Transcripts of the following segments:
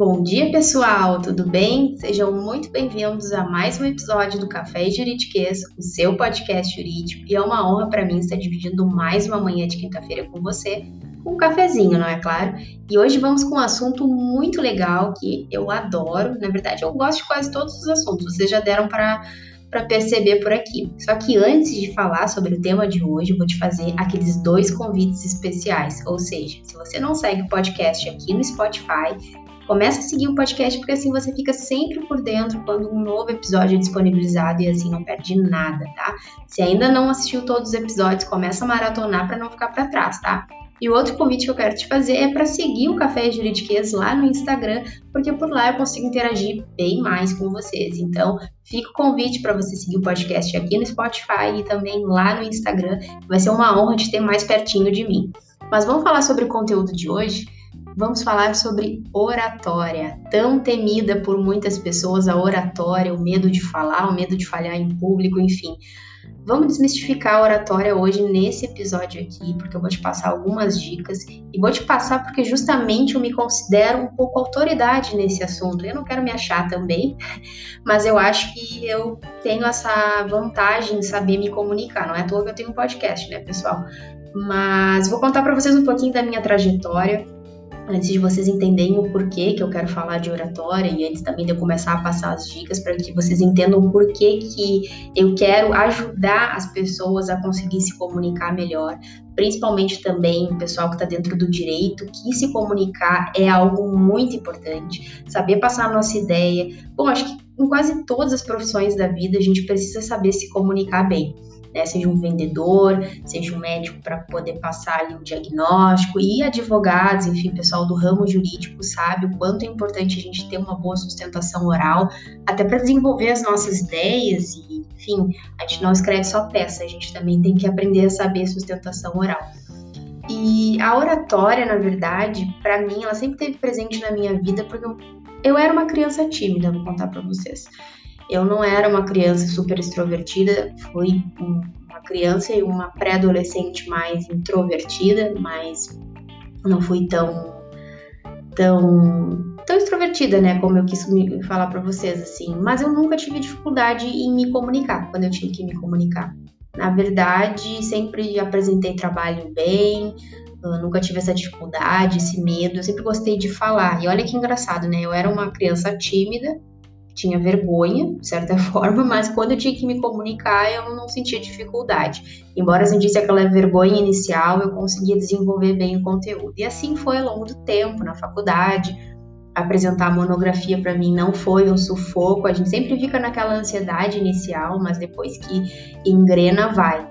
Bom dia, pessoal, tudo bem? Sejam muito bem-vindos a mais um episódio do Café e Juridiquês, o seu podcast jurídico, e é uma honra para mim estar dividindo mais uma manhã de quinta-feira com você, com um cafezinho, não é claro? E hoje vamos com um assunto muito legal que eu adoro, na verdade eu gosto de quase todos os assuntos, vocês já deram para para perceber por aqui. Só que antes de falar sobre o tema de hoje, eu vou te fazer aqueles dois convites especiais. Ou seja, se você não segue o podcast aqui no Spotify, Começa a seguir o podcast porque assim você fica sempre por dentro quando um novo episódio é disponibilizado e assim não perde nada, tá? Se ainda não assistiu todos os episódios, começa a maratonar para não ficar para trás, tá? E o outro convite que eu quero te fazer é para seguir o Café Juridiquês lá no Instagram, porque por lá eu consigo interagir bem mais com vocês. Então, fica o convite para você seguir o podcast aqui no Spotify e também lá no Instagram. Vai ser uma honra te ter mais pertinho de mim. Mas vamos falar sobre o conteúdo de hoje? Vamos falar sobre oratória, tão temida por muitas pessoas, a oratória, o medo de falar, o medo de falhar em público, enfim. Vamos desmistificar a oratória hoje nesse episódio aqui, porque eu vou te passar algumas dicas e vou te passar porque justamente eu me considero um pouco autoridade nesse assunto. Eu não quero me achar também, mas eu acho que eu tenho essa vantagem de saber me comunicar. Não é à toa que eu tenho um podcast, né, pessoal? Mas vou contar para vocês um pouquinho da minha trajetória antes de vocês entenderem o porquê que eu quero falar de oratória e antes também de eu começar a passar as dicas para que vocês entendam o porquê que eu quero ajudar as pessoas a conseguir se comunicar melhor, principalmente também o pessoal que está dentro do direito, que se comunicar é algo muito importante, saber passar a nossa ideia. Bom, acho que em quase todas as profissões da vida a gente precisa saber se comunicar bem né? Seja um vendedor, seja um médico para poder passar ali um diagnóstico e advogados, enfim, pessoal do ramo jurídico sabe o quanto é importante a gente ter uma boa sustentação oral, até para desenvolver as nossas ideias e, enfim, a gente não escreve só peça, a gente também tem que aprender a saber sustentação oral. E a oratória, na verdade, para mim, ela sempre esteve presente na minha vida porque eu, eu era uma criança tímida, vou contar para vocês. Eu não era uma criança super extrovertida, fui uma criança e uma pré-adolescente mais introvertida, mas não fui tão tão tão extrovertida, né, como eu quis falar para vocês assim, mas eu nunca tive dificuldade em me comunicar quando eu tinha que me comunicar. Na verdade, sempre apresentei trabalho bem, nunca tive essa dificuldade, esse medo, eu sempre gostei de falar. E olha que engraçado, né? Eu era uma criança tímida, tinha vergonha, de certa forma, mas quando eu tinha que me comunicar, eu não sentia dificuldade. Embora sentisse aquela vergonha inicial, eu conseguia desenvolver bem o conteúdo. E assim foi ao longo do tempo, na faculdade. Apresentar a monografia para mim não foi um sufoco, a gente sempre fica naquela ansiedade inicial, mas depois que engrena, vai.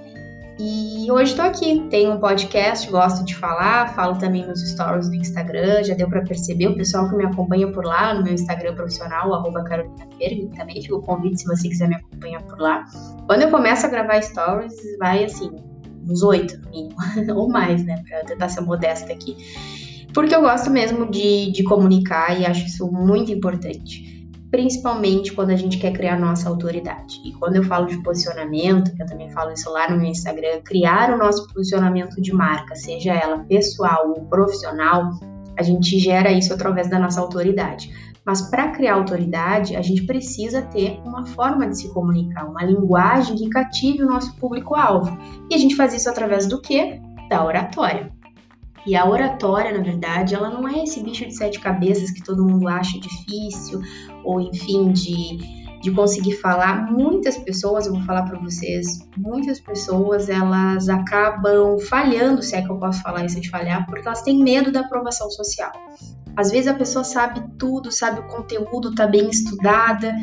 E hoje estou aqui, tenho um podcast, gosto de falar, falo também nos stories do Instagram, já deu para perceber o pessoal que me acompanha por lá, no meu Instagram profissional, arroba Carolina Ferg, também fica o convite se você quiser me acompanhar por lá. Quando eu começo a gravar stories, vai assim, uns oito mínimo, ou mais, né, para tentar ser modesta aqui. Porque eu gosto mesmo de, de comunicar e acho isso muito importante principalmente quando a gente quer criar nossa autoridade. E quando eu falo de posicionamento, que eu também falo isso lá no meu Instagram, criar o nosso posicionamento de marca, seja ela pessoal ou profissional, a gente gera isso através da nossa autoridade. Mas para criar autoridade, a gente precisa ter uma forma de se comunicar, uma linguagem que cative o nosso público-alvo. E a gente faz isso através do quê? Da oratória. E a oratória, na verdade, ela não é esse bicho de sete cabeças que todo mundo acha difícil, ou enfim, de, de conseguir falar. Muitas pessoas, eu vou falar para vocês, muitas pessoas elas acabam falhando, se é que eu posso falar isso de falhar, porque elas têm medo da aprovação social. Às vezes a pessoa sabe tudo, sabe o conteúdo, tá bem estudada,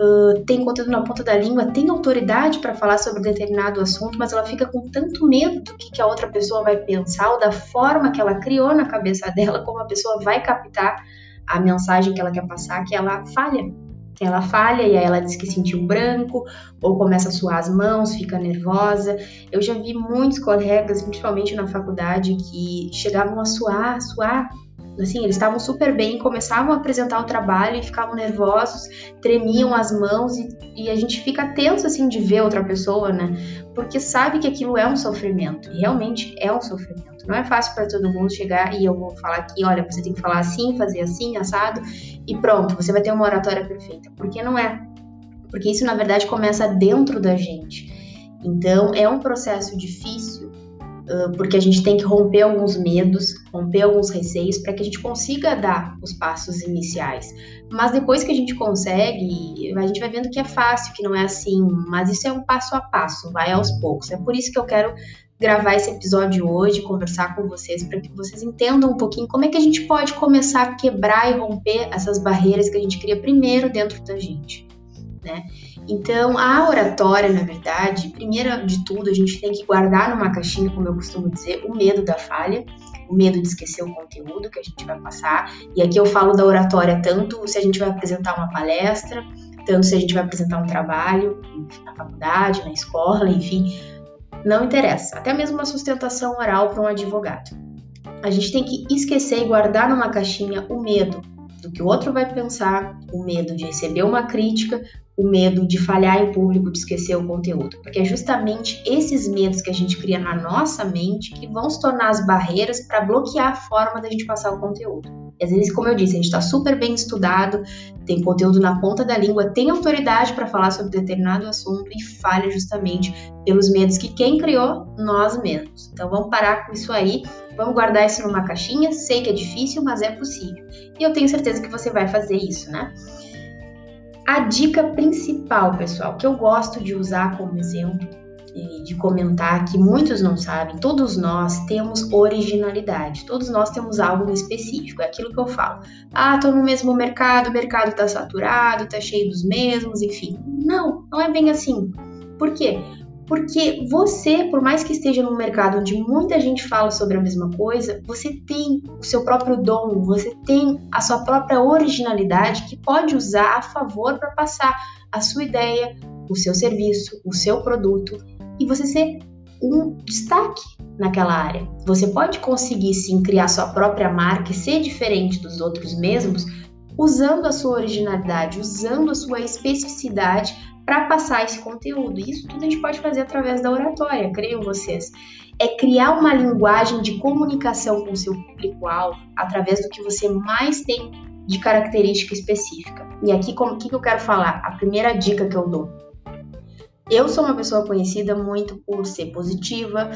uh, tem conteúdo na ponta da língua, tem autoridade para falar sobre determinado assunto, mas ela fica com tanto medo do que, que a outra pessoa vai pensar ou da forma que ela criou na cabeça dela, como a pessoa vai captar a mensagem que ela quer passar, que ela falha. Ela falha e aí ela diz que sentiu branco, ou começa a suar as mãos, fica nervosa. Eu já vi muitos colegas, principalmente na faculdade, que chegavam a suar, suar Assim, eles estavam super bem, começavam a apresentar o trabalho e ficavam nervosos, tremiam as mãos e, e, a gente fica tenso assim de ver outra pessoa, né? Porque sabe que aquilo é um sofrimento, e realmente é um sofrimento. Não é fácil para todo mundo chegar e eu vou falar aqui, olha, você tem que falar assim, fazer assim, assado, e pronto, você vai ter uma oratória perfeita. Porque não é. Porque isso na verdade começa dentro da gente. Então, é um processo difícil, porque a gente tem que romper alguns medos, romper alguns receios para que a gente consiga dar os passos iniciais. Mas depois que a gente consegue, a gente vai vendo que é fácil, que não é assim, mas isso é um passo a passo, vai aos poucos. É por isso que eu quero gravar esse episódio hoje, conversar com vocês, para que vocês entendam um pouquinho como é que a gente pode começar a quebrar e romper essas barreiras que a gente cria primeiro dentro da gente, né? Então, a oratória, na verdade, primeiro de tudo, a gente tem que guardar numa caixinha, como eu costumo dizer, o medo da falha, o medo de esquecer o conteúdo que a gente vai passar. E aqui eu falo da oratória tanto se a gente vai apresentar uma palestra, tanto se a gente vai apresentar um trabalho na faculdade, na escola, enfim, não interessa. Até mesmo uma sustentação oral para um advogado. A gente tem que esquecer e guardar numa caixinha o medo do que o outro vai pensar, o medo de receber uma crítica, o medo de falhar em público, de esquecer o conteúdo. Porque é justamente esses medos que a gente cria na nossa mente que vão se tornar as barreiras para bloquear a forma da gente passar o conteúdo. E às vezes, como eu disse, a gente está super bem estudado, tem conteúdo na ponta da língua, tem autoridade para falar sobre determinado assunto e falha justamente pelos medos que quem criou, nós mesmos. Então vamos parar com isso aí, vamos guardar isso numa caixinha. Sei que é difícil, mas é possível. E eu tenho certeza que você vai fazer isso, né? A dica principal, pessoal, que eu gosto de usar como exemplo e de comentar que muitos não sabem, todos nós temos originalidade, todos nós temos algo específico, é aquilo que eu falo. Ah, tô no mesmo mercado, o mercado tá saturado, tá cheio dos mesmos, enfim. Não, não é bem assim. Por quê? Porque você, por mais que esteja num mercado onde muita gente fala sobre a mesma coisa, você tem o seu próprio dom, você tem a sua própria originalidade que pode usar a favor para passar a sua ideia, o seu serviço, o seu produto e você ser um destaque naquela área. Você pode conseguir sim criar sua própria marca e ser diferente dos outros mesmos usando a sua originalidade, usando a sua especificidade para passar esse conteúdo. Isso tudo a gente pode fazer através da oratória, creio vocês. É criar uma linguagem de comunicação com o seu público-alvo através do que você mais tem de característica específica. E aqui, o que, que eu quero falar? A primeira dica que eu dou. Eu sou uma pessoa conhecida muito por ser positiva,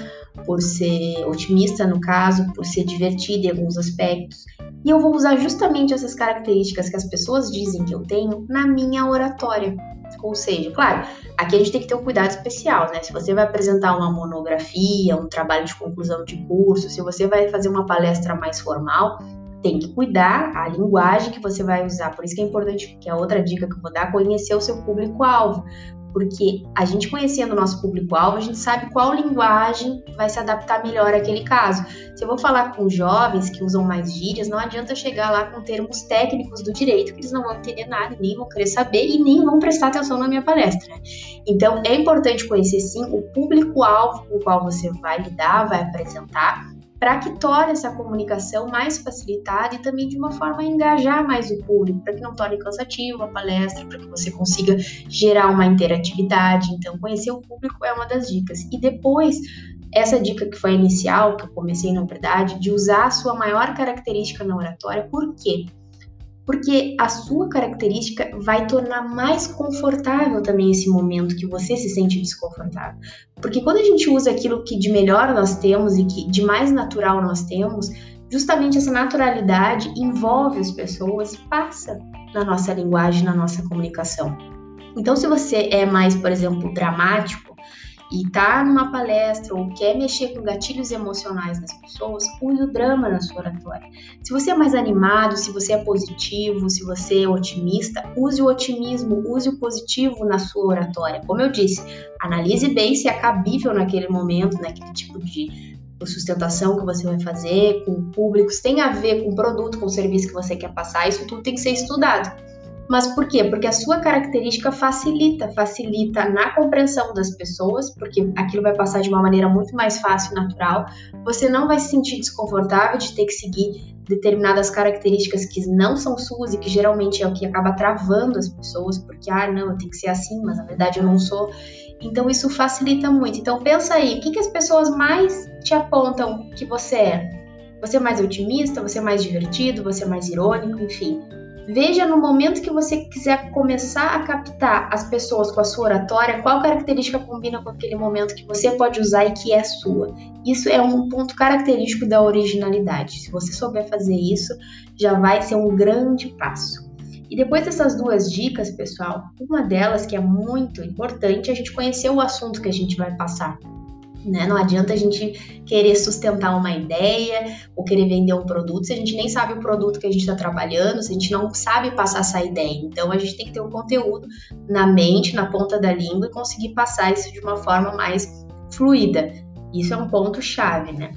por ser otimista no caso, por ser divertida em alguns aspectos. E eu vou usar justamente essas características que as pessoas dizem que eu tenho na minha oratória. Ou seja, claro, aqui a gente tem que ter um cuidado especial, né? Se você vai apresentar uma monografia, um trabalho de conclusão de curso, se você vai fazer uma palestra mais formal, tem que cuidar a linguagem que você vai usar. Por isso que é importante, que é outra dica que eu vou dar, conhecer o seu público-alvo porque a gente conhecendo o nosso público-alvo, a gente sabe qual linguagem vai se adaptar melhor àquele caso. Se eu vou falar com jovens que usam mais gírias, não adianta chegar lá com termos técnicos do direito, que eles não vão entender nada, nem vão querer saber e nem vão prestar atenção na minha palestra. Então, é importante conhecer sim o público-alvo com o qual você vai lidar, vai apresentar, para que torne essa comunicação mais facilitada e também de uma forma a engajar mais o público, para que não torne cansativo a palestra, para que você consiga gerar uma interatividade. Então, conhecer o público é uma das dicas. E depois, essa dica que foi inicial, que eu comecei na verdade, de usar a sua maior característica na oratória, por quê? Porque a sua característica vai tornar mais confortável também esse momento que você se sente desconfortável. Porque quando a gente usa aquilo que de melhor nós temos e que de mais natural nós temos, justamente essa naturalidade envolve as pessoas e passa na nossa linguagem, na nossa comunicação. Então, se você é mais, por exemplo, dramático, e tá numa palestra ou quer mexer com gatilhos emocionais das pessoas, use o drama na sua oratória. Se você é mais animado, se você é positivo, se você é otimista, use o otimismo, use o positivo na sua oratória. Como eu disse, analise bem se é cabível naquele momento, naquele tipo de sustentação que você vai fazer, com o público, se tem a ver com o produto, com o serviço que você quer passar, isso tudo tem que ser estudado. Mas por quê? Porque a sua característica facilita, facilita na compreensão das pessoas, porque aquilo vai passar de uma maneira muito mais fácil e natural. Você não vai se sentir desconfortável de ter que seguir determinadas características que não são suas e que geralmente é o que acaba travando as pessoas, porque, ah, não, eu tenho que ser assim, mas na verdade eu não sou. Então isso facilita muito. Então pensa aí, o que, que as pessoas mais te apontam que você é? Você é mais otimista, você é mais divertido, você é mais irônico, enfim. Veja no momento que você quiser começar a captar as pessoas com a sua oratória, qual característica combina com aquele momento que você pode usar e que é sua. Isso é um ponto característico da originalidade. Se você souber fazer isso, já vai ser um grande passo. E depois dessas duas dicas, pessoal, uma delas que é muito importante é a gente conhecer o assunto que a gente vai passar. Né? Não adianta a gente querer sustentar uma ideia ou querer vender um produto se a gente nem sabe o produto que a gente está trabalhando, se a gente não sabe passar essa ideia. Então a gente tem que ter o um conteúdo na mente, na ponta da língua e conseguir passar isso de uma forma mais fluida. Isso é um ponto chave, né?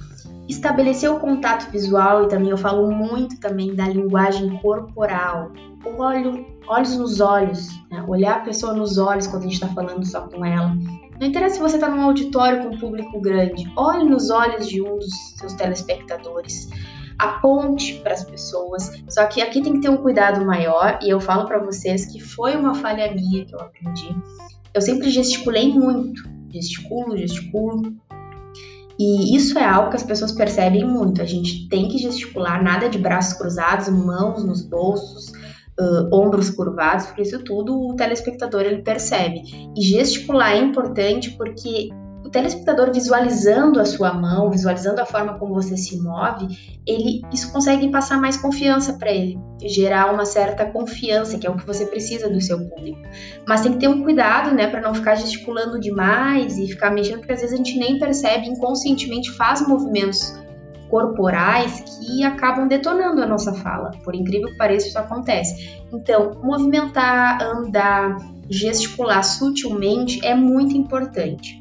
Estabelecer o contato visual e também eu falo muito também da linguagem corporal. Olho, olhos nos olhos, né? olhar a pessoa nos olhos quando a gente está falando só com ela não interessa se você está num auditório com um público grande, olhe nos olhos de um dos seus telespectadores, aponte para as pessoas. Só que aqui tem que ter um cuidado maior, e eu falo para vocês que foi uma falha minha que eu aprendi. Eu sempre gesticulei muito, gesticulo, gesticulo. E isso é algo que as pessoas percebem muito. A gente tem que gesticular, nada de braços cruzados, mãos nos bolsos, uh, ombros curvados, porque isso tudo o telespectador ele percebe. E gesticular é importante porque o telespectador visualizando a sua mão, visualizando a forma como você se move, ele isso consegue passar mais confiança para ele, gerar uma certa confiança, que é o que você precisa do seu público. Mas tem que ter um cuidado, né, para não ficar gesticulando demais e ficar mexendo, porque às vezes a gente nem percebe, inconscientemente faz movimentos corporais que acabam detonando a nossa fala. Por incrível que pareça, isso acontece. Então, movimentar, andar, gesticular sutilmente é muito importante.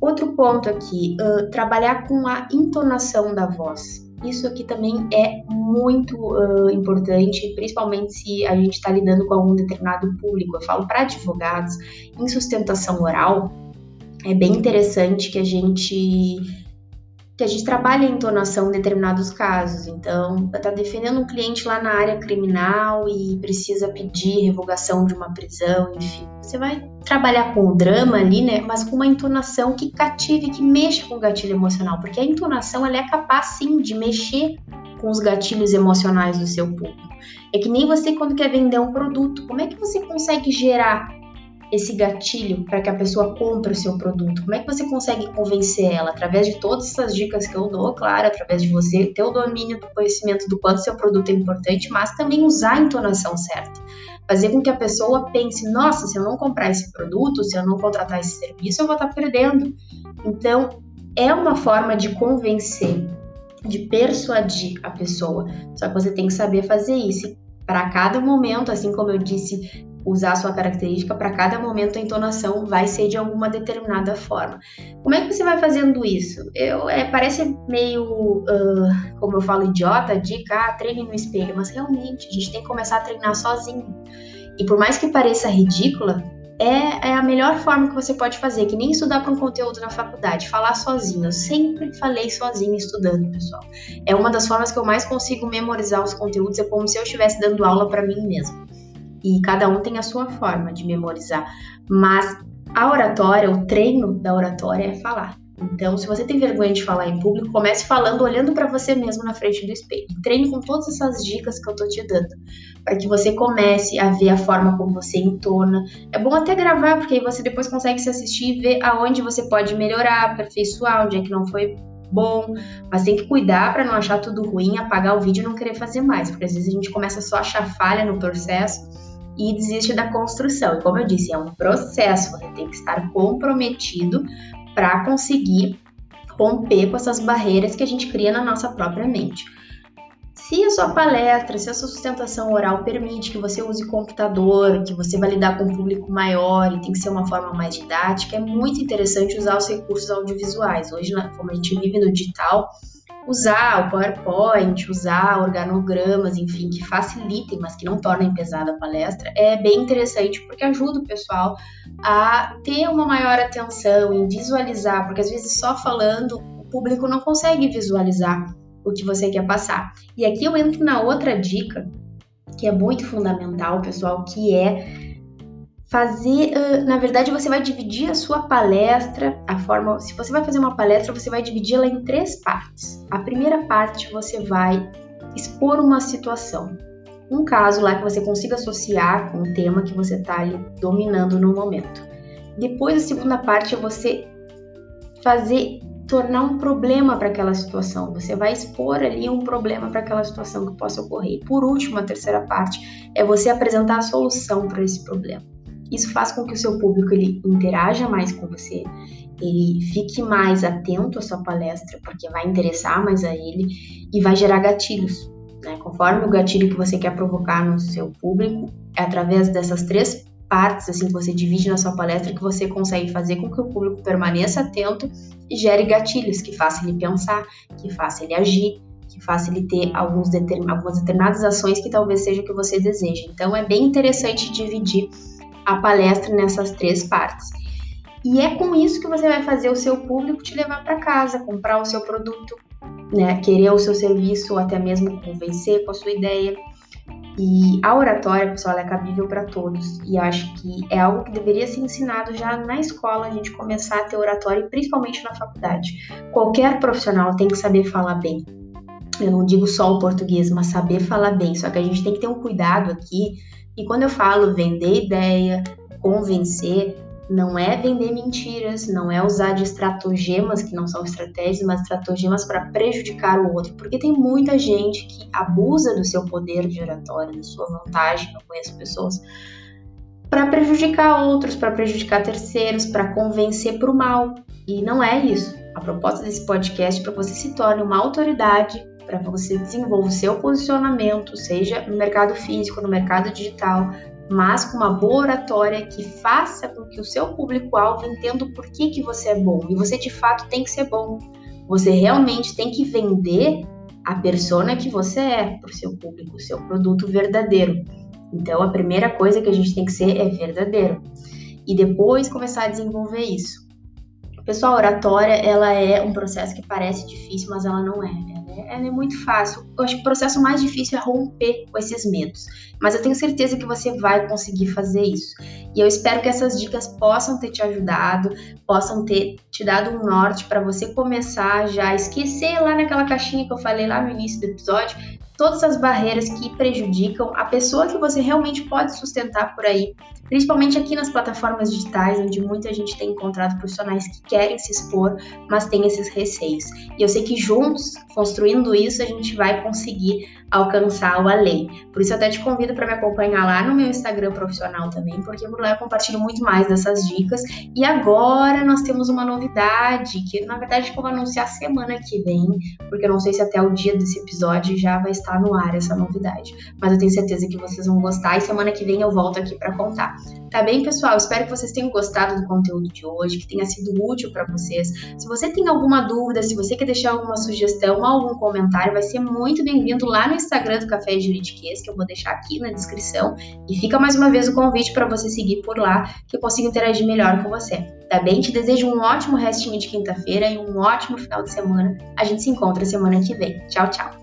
Outro ponto aqui, uh, trabalhar com a entonação da voz. Isso aqui também é muito uh, importante, principalmente se a gente está lidando com algum determinado público. Eu falo para advogados, em sustentação oral, é bem interessante que a gente que a gente trabalha a entonação em determinados casos. Então, está defendendo um cliente lá na área criminal e precisa pedir revogação de uma prisão, enfim. Você vai trabalhar com o drama ali, né? Mas com uma entonação que cative, que mexa com o gatilho emocional, porque a entonação ela é capaz sim de mexer com os gatilhos emocionais do seu público. É que nem você quando quer vender um produto, como é que você consegue gerar esse gatilho para que a pessoa compre o seu produto? Como é que você consegue convencer ela? Através de todas essas dicas que eu dou, claro, através de você ter o domínio do conhecimento do quanto seu produto é importante, mas também usar a entonação certa. Fazer com que a pessoa pense: nossa, se eu não comprar esse produto, se eu não contratar esse serviço, eu vou estar tá perdendo. Então, é uma forma de convencer, de persuadir a pessoa. Só que você tem que saber fazer isso. Para cada momento, assim como eu disse usar a sua característica, para cada momento a entonação vai ser de alguma determinada forma. Como é que você vai fazendo isso? Eu, é, parece meio, uh, como eu falo, idiota, dica, ah, treine no espelho, mas realmente a gente tem que começar a treinar sozinho. E por mais que pareça ridícula, é, é, a melhor forma que você pode fazer, que nem estudar para um conteúdo na faculdade, falar sozinho. Eu sempre falei sozinho estudando, pessoal. É uma das formas que eu mais consigo memorizar os conteúdos, é como se eu estivesse dando aula para mim mesmo e cada um tem a sua forma de memorizar. Mas a oratória, o treino da oratória é falar. Então, se você tem vergonha de falar em público, comece falando olhando para você mesmo na frente do espelho. Treine com todas essas dicas que eu tô te dando, para que você comece a ver a forma como você entona. É bom até gravar, porque aí você depois consegue se assistir e ver aonde você pode melhorar, aperfeiçoar, onde é que não foi bom, mas tem que cuidar para não achar tudo ruim, apagar o vídeo e não querer fazer mais, porque às vezes a gente começa só a achar falha no processo e desiste da construção. E como eu disse, é um processo, você tem que estar comprometido para conseguir romper com essas barreiras que a gente cria na nossa própria mente. Se a sua palestra, se a sua sustentação oral permite que você use computador, que você vai lidar com um público maior e tem que ser uma forma mais didática, é muito interessante usar os recursos audiovisuais. Hoje, como a gente vive no digital, usar o PowerPoint, usar organogramas, enfim, que facilitem, mas que não tornem pesada a palestra, é bem interessante porque ajuda o pessoal a ter uma maior atenção em visualizar, porque às vezes só falando o público não consegue visualizar o que você quer passar. E aqui eu entro na outra dica, que é muito fundamental, pessoal, que é fazer, uh, na verdade, você vai dividir a sua palestra, a forma, se você vai fazer uma palestra, você vai dividi-la em três partes. A primeira parte você vai expor uma situação, um caso lá que você consiga associar com o tema que você está ali dominando no momento. Depois, a segunda parte é você fazer tornar um problema para aquela situação. Você vai expor ali um problema para aquela situação que possa ocorrer. Por último, a terceira parte é você apresentar a solução para esse problema. Isso faz com que o seu público ele interaja mais com você, ele fique mais atento à sua palestra, porque vai interessar mais a ele e vai gerar gatilhos. Né? Conforme o gatilho que você quer provocar no seu público, é através dessas três partes assim que você divide na sua palestra que você consegue fazer com que o público permaneça atento e gere gatilhos que façam ele pensar, que façam ele agir, que faça ele ter alguns determin, algumas determinadas ações que talvez seja o que você deseja. Então é bem interessante dividir a palestra nessas três partes. E é com isso que você vai fazer o seu público te levar para casa, comprar o seu produto, né, querer o seu serviço ou até mesmo convencer com a sua ideia. E a oratória, pessoal, é cabível para todos. E acho que é algo que deveria ser ensinado já na escola, a gente começar a ter oratória, principalmente na faculdade. Qualquer profissional tem que saber falar bem. Eu não digo só o português, mas saber falar bem. Só que a gente tem que ter um cuidado aqui. E quando eu falo vender ideia, convencer, não é vender mentiras, não é usar de estratagemas que não são estratégias, mas estratagemas para prejudicar o outro, porque tem muita gente que abusa do seu poder de oratória, da sua vantagem, eu conheço pessoas, para prejudicar outros, para prejudicar terceiros, para convencer para o mal. E não é isso. A proposta desse podcast é para você se torne uma autoridade, para você desenvolver o seu posicionamento, seja no mercado físico, no mercado digital, mas com uma boa oratória que faça com que o seu público-alvo entenda o porquê que você é bom. E você de fato tem que ser bom. Você realmente tem que vender a persona que você é para o seu público, o seu produto verdadeiro. Então a primeira coisa que a gente tem que ser é verdadeiro. E depois começar a desenvolver isso. Pessoal, a oratória ela é um processo que parece difícil, mas ela não é ela é muito fácil. Eu acho que o processo mais difícil é romper com esses medos. Mas eu tenho certeza que você vai conseguir fazer isso. E eu espero que essas dicas possam ter te ajudado, possam ter te dado um norte para você começar já a esquecer lá naquela caixinha que eu falei lá no início do episódio, todas as barreiras que prejudicam a pessoa que você realmente pode sustentar por aí, principalmente aqui nas plataformas digitais, onde muita gente tem encontrado profissionais que querem se expor, mas tem esses receios. E eu sei que juntos, construindo isso, a gente vai conseguir alcançar o além. Por isso, eu até te convido para me acompanhar lá no meu Instagram profissional também, porque por lá eu compartilho muito mais dessas dicas. E agora nós temos uma novidade, que na verdade eu vou anunciar semana que vem, porque eu não sei se até o dia desse episódio já vai estar no ar essa novidade. Mas eu tenho certeza que vocês vão gostar e semana que vem eu volto aqui para contar. Tá bem, pessoal? Espero que vocês tenham gostado do conteúdo de hoje, que tenha sido útil para vocês. Se você tem alguma dúvida, se você quer deixar alguma sugestão ou algum comentário, vai ser muito bem-vindo lá no Instagram do Café Juridiquês, que eu vou deixar aqui na descrição. E fica mais uma vez o convite para você seguir por lá, que eu consigo interagir melhor com você. Tá bem? Te desejo um ótimo restinho de quinta-feira e um ótimo final de semana. A gente se encontra semana que vem. Tchau, tchau!